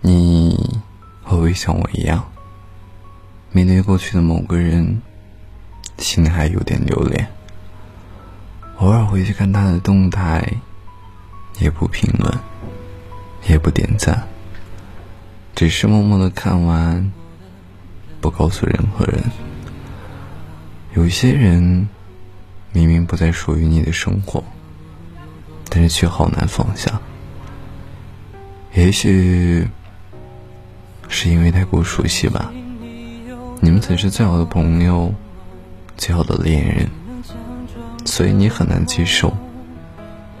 你会不会像我一样，面对过去的某个人，心里还有点留恋？偶尔回去看他的动态，也不评论，也不点赞，只是默默的看完，不告诉任何人。有些人明明不再属于你的生活，但是却好难放下。也许是因为太过熟悉吧，你们曾是最好的朋友，最好的恋人，所以你很难接受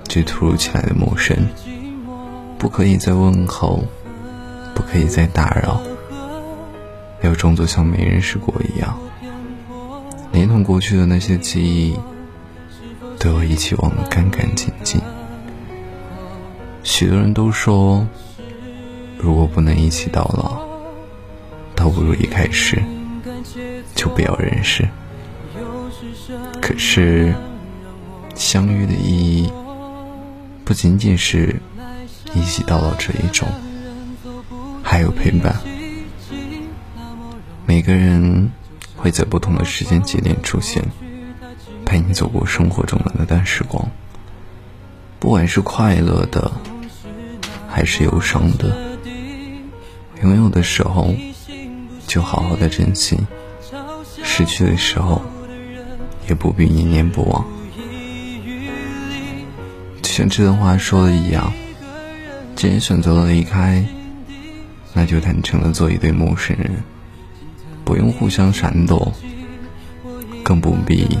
这突如其来的陌生，不可以再问候，不可以再打扰，要装作像没认识过一样，连同过去的那些记忆都要一起忘得干干净净。许多人都说。如果不能一起到老，倒不如一开始就不要认识。可是，相遇的意义不仅仅是一起到老这一种，还有陪伴。每个人会在不同的时间节点出现，陪你走过生活中的那段时光，不管是快乐的，还是忧伤的。拥有的时候，就好好的珍惜；失去的时候，也不必念念不忘。就像这段话说的一样，既然选择了离开，那就坦诚的做一对陌生人，不用互相闪躲，更不必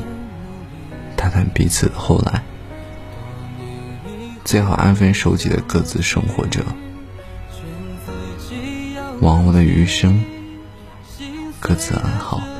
谈谈彼此的后来。最好安分守己的各自生活着。往后的余生，各自安好。